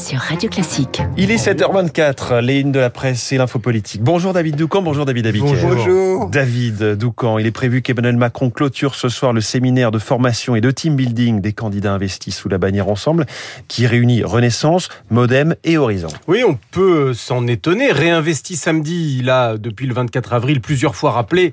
sur Radio Classique. Il est 7h24, les unes de la presse et l'info politique. Bonjour David Doucan, bonjour David Abiquière. Bonjour. David Doucan, il est prévu qu'Emmanuel Macron clôture ce soir le séminaire de formation et de team building des candidats investis sous la bannière Ensemble, qui réunit Renaissance, Modem et Horizon. Oui, on peut s'en étonner. Réinvesti samedi, il a, depuis le 24 avril, plusieurs fois rappelé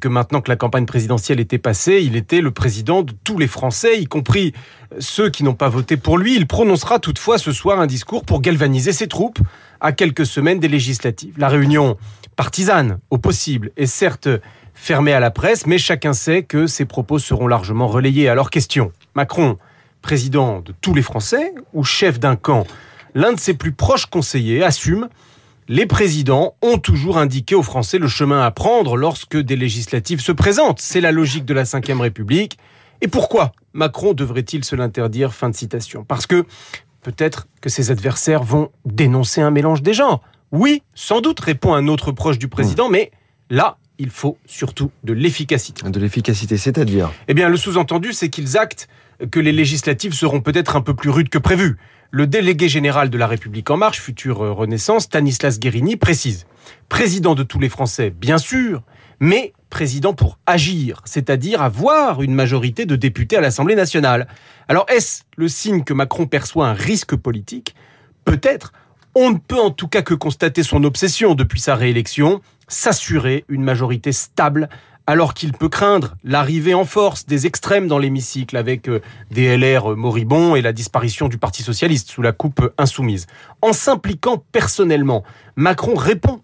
que maintenant que la campagne présidentielle était passée, il était le président de tous les Français, y compris ceux qui n'ont pas voté pour lui. Il prononcera toutefois ce soir un discours pour galvaniser ses troupes à quelques semaines des législatives. La réunion partisane, au possible, est certes fermée à la presse, mais chacun sait que ses propos seront largement relayés. Alors question, Macron, président de tous les Français ou chef d'un camp? L'un de ses plus proches conseillers assume les présidents ont toujours indiqué aux Français le chemin à prendre lorsque des législatives se présentent. C'est la logique de la Ve République. Et pourquoi Macron devrait-il se l'interdire? Fin de citation. Parce que peut-être que ses adversaires vont dénoncer un mélange des genres. Oui, sans doute, répond un autre proche du président, mais là, il faut surtout de l'efficacité. De l'efficacité, c'est-à-dire Eh bien, le sous-entendu, c'est qu'ils actent que les législatives seront peut-être un peu plus rudes que prévu. Le délégué général de la République en marche, future Renaissance, Stanislas Guérini, précise Président de tous les Français, bien sûr, mais président pour agir, c'est-à-dire avoir une majorité de députés à l'Assemblée nationale. Alors est-ce le signe que Macron perçoit un risque politique? Peut-être. On ne peut en tout cas que constater son obsession depuis sa réélection, s'assurer une majorité stable alors qu'il peut craindre l'arrivée en force des extrêmes dans l'hémicycle avec euh, des LR moribonds et la disparition du Parti socialiste sous la coupe insoumise. En s'impliquant personnellement, Macron répond,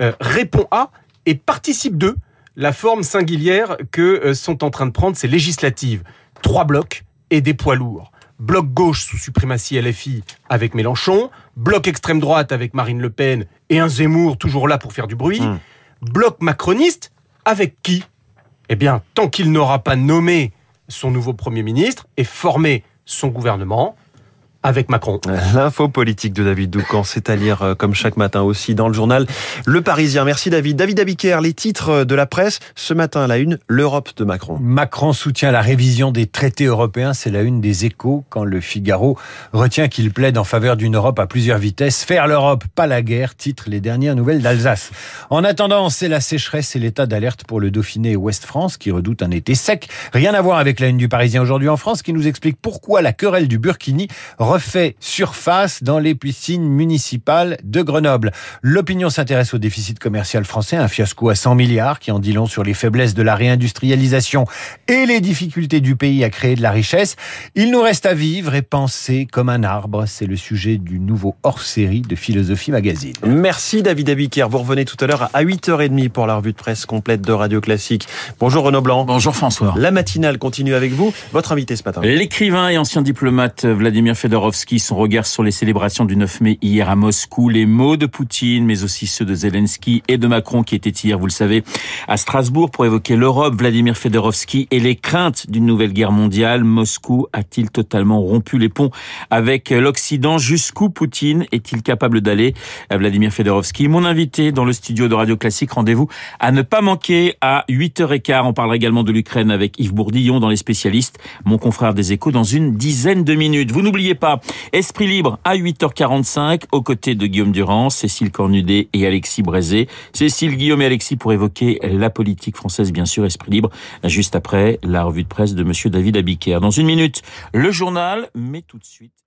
euh, répond à et participe de la forme singulière que euh, sont en train de prendre ces législatives. Trois blocs et des poids lourds. Bloc gauche sous suprématie LFI avec Mélenchon, bloc extrême droite avec Marine Le Pen et un Zemmour toujours là pour faire du bruit, mmh. bloc macroniste avec qui Eh bien, tant qu'il n'aura pas nommé son nouveau Premier ministre et formé son gouvernement, avec Macron. L'info politique de David Doucan, c'est à lire euh, comme chaque matin aussi dans le journal Le Parisien. Merci David. David Abiker, les titres de la presse ce matin à la une, l'Europe de Macron. Macron soutient la révision des traités européens, c'est la une des échos quand le Figaro retient qu'il plaide en faveur d'une Europe à plusieurs vitesses. Faire l'Europe, pas la guerre, titre les dernières nouvelles d'Alsace. En attendant, c'est la sécheresse et l'état d'alerte pour le Dauphiné et Ouest-France qui redoutent un été sec. Rien à voir avec la une du Parisien aujourd'hui en France qui nous explique pourquoi la querelle du Burkini refait surface dans les piscines municipales de Grenoble. L'opinion s'intéresse au déficit commercial français, un fiasco à 100 milliards qui en dit long sur les faiblesses de la réindustrialisation et les difficultés du pays à créer de la richesse. Il nous reste à vivre et penser comme un arbre. C'est le sujet du nouveau hors-série de Philosophie Magazine. Merci David Abiker. Vous revenez tout à l'heure à 8h30 pour la revue de presse complète de Radio Classique. Bonjour Renaud Blanc. Bonjour François. La matinale continue avec vous. Votre invité ce matin. L'écrivain et ancien diplomate Vladimir Fedorovski son regard sur les célébrations du 9 mai hier à Moscou, les mots de Poutine, mais aussi ceux de Zelensky et de Macron qui étaient hier, vous le savez, à Strasbourg pour évoquer l'Europe, Vladimir Fedorovski et les craintes d'une nouvelle guerre mondiale. Moscou a-t-il totalement rompu les ponts avec l'Occident? Jusqu'où Poutine est-il capable d'aller? Vladimir Fedorovski, mon invité dans le studio de Radio Classique. Rendez-vous à ne pas manquer à 8h15. On parlera également de l'Ukraine avec Yves Bourdillon dans les spécialistes, mon confrère des échos dans une dizaine de minutes. Vous n'oubliez pas, Esprit libre à 8h45 aux côtés de Guillaume Durand, Cécile Cornudet et Alexis Brézé. Cécile, Guillaume et Alexis pour évoquer la politique française, bien sûr, Esprit libre, juste après la revue de presse de monsieur David Abiker. Dans une minute, le journal, mais tout de suite.